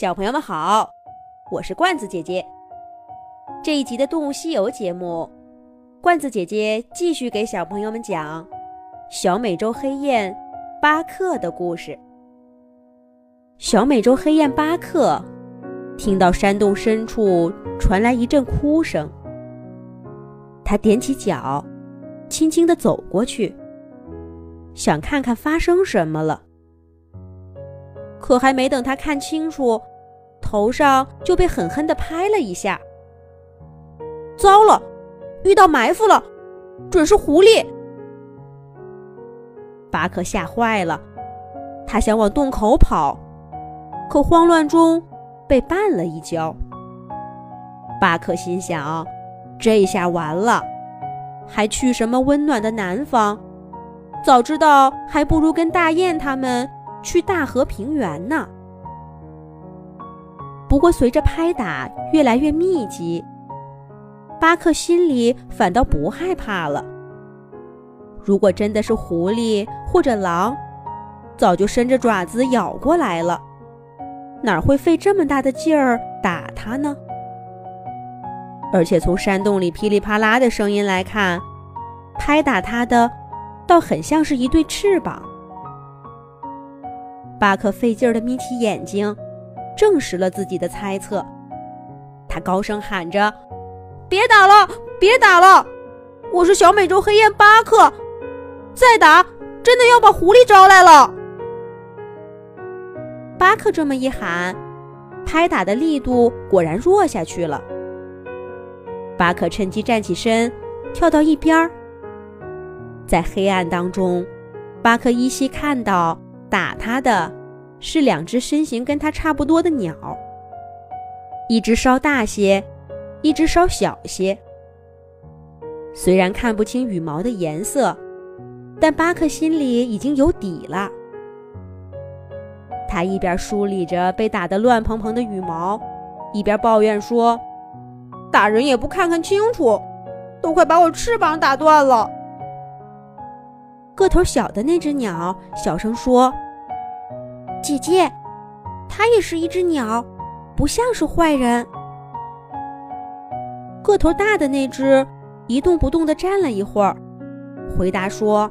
小朋友们好，我是罐子姐姐。这一集的《动物西游》节目，罐子姐姐继续给小朋友们讲小美洲黑雁巴克的故事。小美洲黑雁巴克听到山洞深处传来一阵哭声，他踮起脚，轻轻地走过去，想看看发生什么了。可还没等他看清楚，头上就被狠狠地拍了一下。糟了，遇到埋伏了，准是狐狸！巴克吓坏了，他想往洞口跑，可慌乱中被绊了一跤。巴克心想：这下完了，还去什么温暖的南方？早知道，还不如跟大雁他们。去大河平原呢。不过随着拍打越来越密集，巴克心里反倒不害怕了。如果真的是狐狸或者狼，早就伸着爪子咬过来了，哪会费这么大的劲儿打他呢？而且从山洞里噼里啪啦的声音来看，拍打他的倒很像是一对翅膀。巴克费劲儿地眯起眼睛，证实了自己的猜测。他高声喊着：“别打了，别打了！我是小美洲黑雁巴克，再打真的要把狐狸招来了。”巴克这么一喊，拍打的力度果然弱下去了。巴克趁机站起身，跳到一边儿。在黑暗当中，巴克依稀看到。打他的是两只身形跟他差不多的鸟，一只稍大些，一只稍小些。虽然看不清羽毛的颜色，但巴克心里已经有底了。他一边梳理着被打得乱蓬蓬的羽毛，一边抱怨说：“打人也不看看清楚，都快把我翅膀打断了。”个头小的那只鸟小声说：“姐姐，它也是一只鸟，不像是坏人。”个头大的那只一动不动地站了一会儿，回答说：“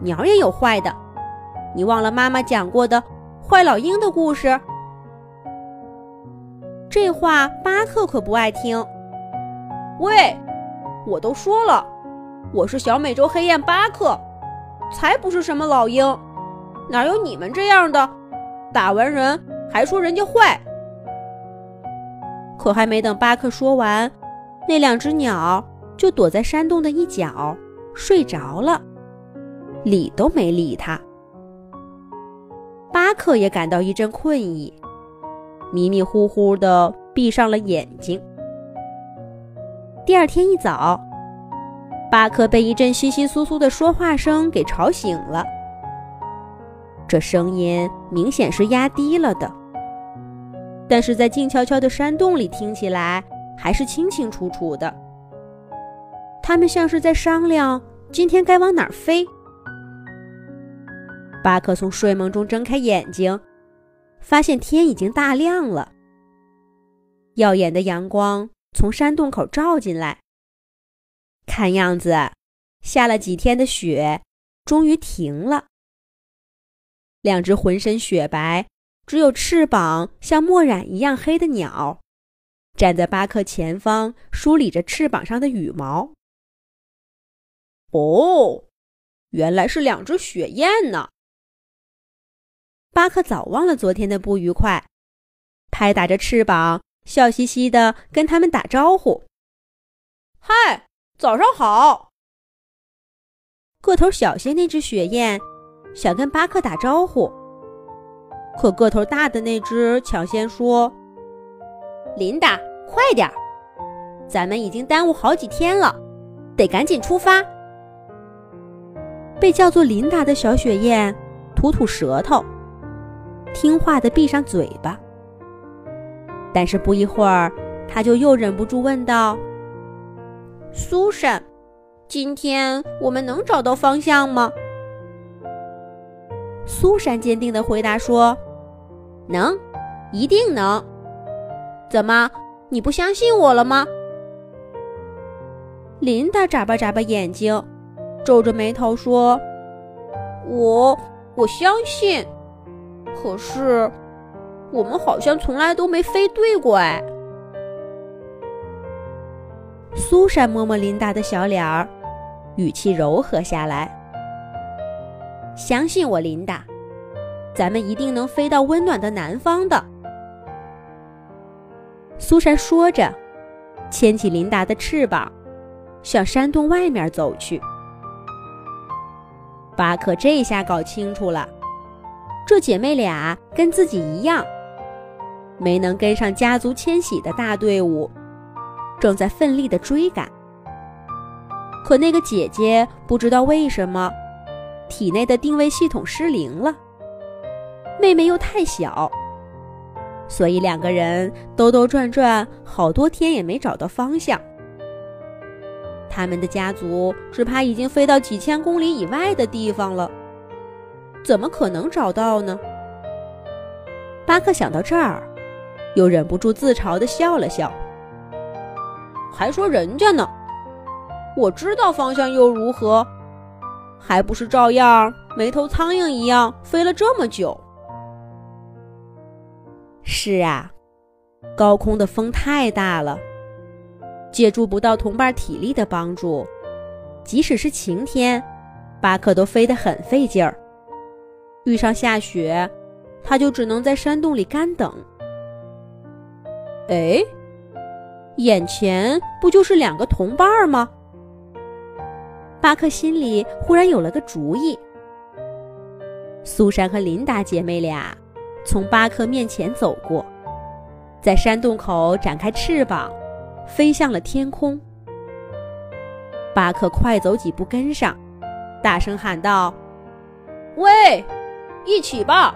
鸟也有坏的，你忘了妈妈讲过的坏老鹰的故事？”这话巴克可不爱听。喂，我都说了，我是小美洲黑雁巴克。才不是什么老鹰，哪有你们这样的？打完人还说人家坏。可还没等巴克说完，那两只鸟就躲在山洞的一角睡着了，理都没理他。巴克也感到一阵困意，迷迷糊糊的闭上了眼睛。第二天一早。巴克被一阵窸窸窣窣的说话声给吵醒了。这声音明显是压低了的，但是在静悄悄的山洞里听起来还是清清楚楚的。他们像是在商量今天该往哪儿飞。巴克从睡梦中睁开眼睛，发现天已经大亮了，耀眼的阳光从山洞口照进来。看样子，下了几天的雪，终于停了。两只浑身雪白、只有翅膀像墨染一样黑的鸟，站在巴克前方，梳理着翅膀上的羽毛。哦，原来是两只雪雁呢！巴克早忘了昨天的不愉快，拍打着翅膀，笑嘻嘻的跟他们打招呼：“嗨！”早上好。个头小些那只雪雁想跟巴克打招呼，可个头大的那只抢先说：“琳达，快点儿，咱们已经耽误好几天了，得赶紧出发。”被叫做琳达的小雪雁吐吐舌头，听话的闭上嘴巴。但是不一会儿，他就又忍不住问道。苏珊，今天我们能找到方向吗？苏珊坚定地回答说：“能，一定能。怎么，你不相信我了吗？琳达眨巴眨巴眼睛，皱着眉头说：“我我相信，可是我们好像从来都没飞对过哎。”苏珊摸摸琳达的小脸儿，语气柔和下来：“相信我，琳达，咱们一定能飞到温暖的南方的。”苏珊说着，牵起琳达的翅膀。向山洞外面走去。巴克这下搞清楚了，这姐妹俩跟自己一样，没能跟上家族迁徙的大队伍，正在奋力的追赶。可那个姐姐不知道为什么，体内的定位系统失灵了。妹妹又太小，所以两个人兜兜转转好多天也没找到方向。他们的家族只怕已经飞到几千公里以外的地方了，怎么可能找到呢？巴克想到这儿，又忍不住自嘲地笑了笑，还说人家呢，我知道方向又如何，还不是照样没头苍蝇一样飞了这么久？是啊，高空的风太大了。借助不到同伴体力的帮助，即使是晴天，巴克都飞得很费劲儿。遇上下雪，他就只能在山洞里干等。哎，眼前不就是两个同伴吗？巴克心里忽然有了个主意。苏珊和琳达姐妹俩从巴克面前走过，在山洞口展开翅膀。飞向了天空。巴克快走几步跟上，大声喊道：“喂，一起吧！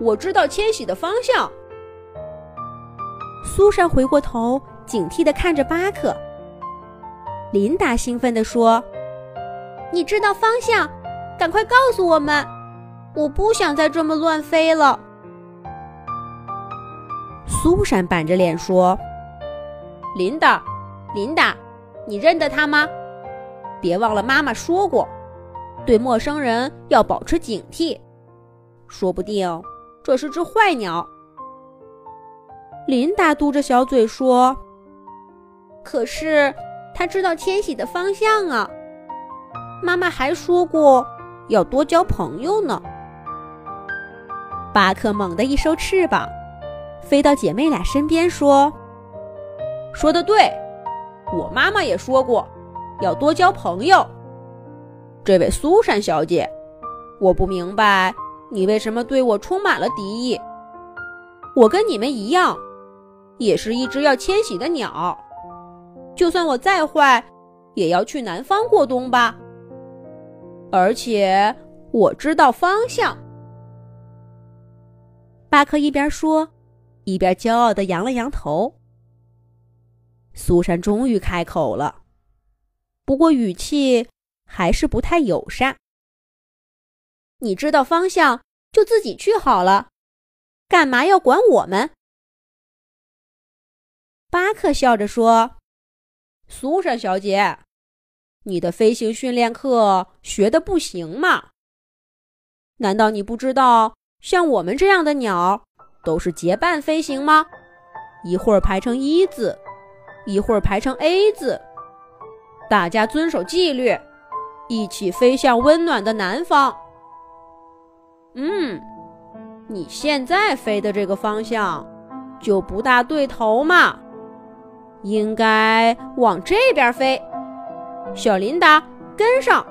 我知道迁徙的方向。”苏珊回过头，警惕地看着巴克。琳达兴奋地说：“你知道方向，赶快告诉我们！我不想再这么乱飞了。”苏珊板着脸说。琳达，琳达，你认得他吗？别忘了妈妈说过，对陌生人要保持警惕，说不定这是只坏鸟。琳达嘟着小嘴说：“可是他知道迁徙的方向啊，妈妈还说过要多交朋友呢。”巴克猛地一收翅膀，飞到姐妹俩身边说。说的对，我妈妈也说过，要多交朋友。这位苏珊小姐，我不明白你为什么对我充满了敌意。我跟你们一样，也是一只要迁徙的鸟。就算我再坏，也要去南方过冬吧。而且我知道方向。巴克一边说，一边骄傲地扬了扬头。苏珊终于开口了，不过语气还是不太友善。你知道方向就自己去好了，干嘛要管我们？巴克笑着说：“苏珊小姐，你的飞行训练课学的不行吗？难道你不知道像我们这样的鸟都是结伴飞行吗？一会儿排成一字。”一会儿排成 A 字，大家遵守纪律，一起飞向温暖的南方。嗯，你现在飞的这个方向就不大对头嘛，应该往这边飞。小琳达，跟上。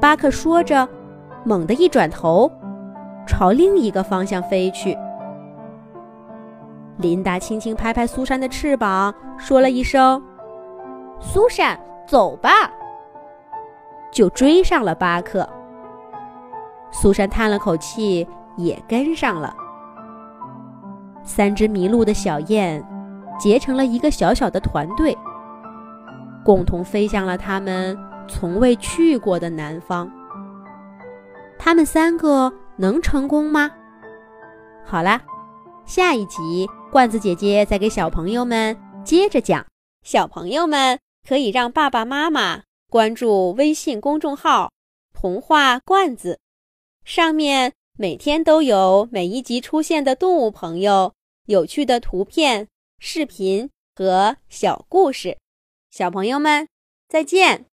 巴克说着，猛地一转头，朝另一个方向飞去。琳达轻轻拍拍苏珊的翅膀，说了一声：“苏珊，走吧。”就追上了巴克。苏珊叹了口气，也跟上了。三只迷路的小雁结成了一个小小的团队，共同飞向了他们从未去过的南方。他们三个能成功吗？好啦，下一集罐子姐姐再给小朋友们接着讲。小朋友们可以让爸爸妈妈关注微信公众号“童话罐子”，上面每天都有每一集出现的动物朋友、有趣的图片、视频和小故事。小朋友们，再见。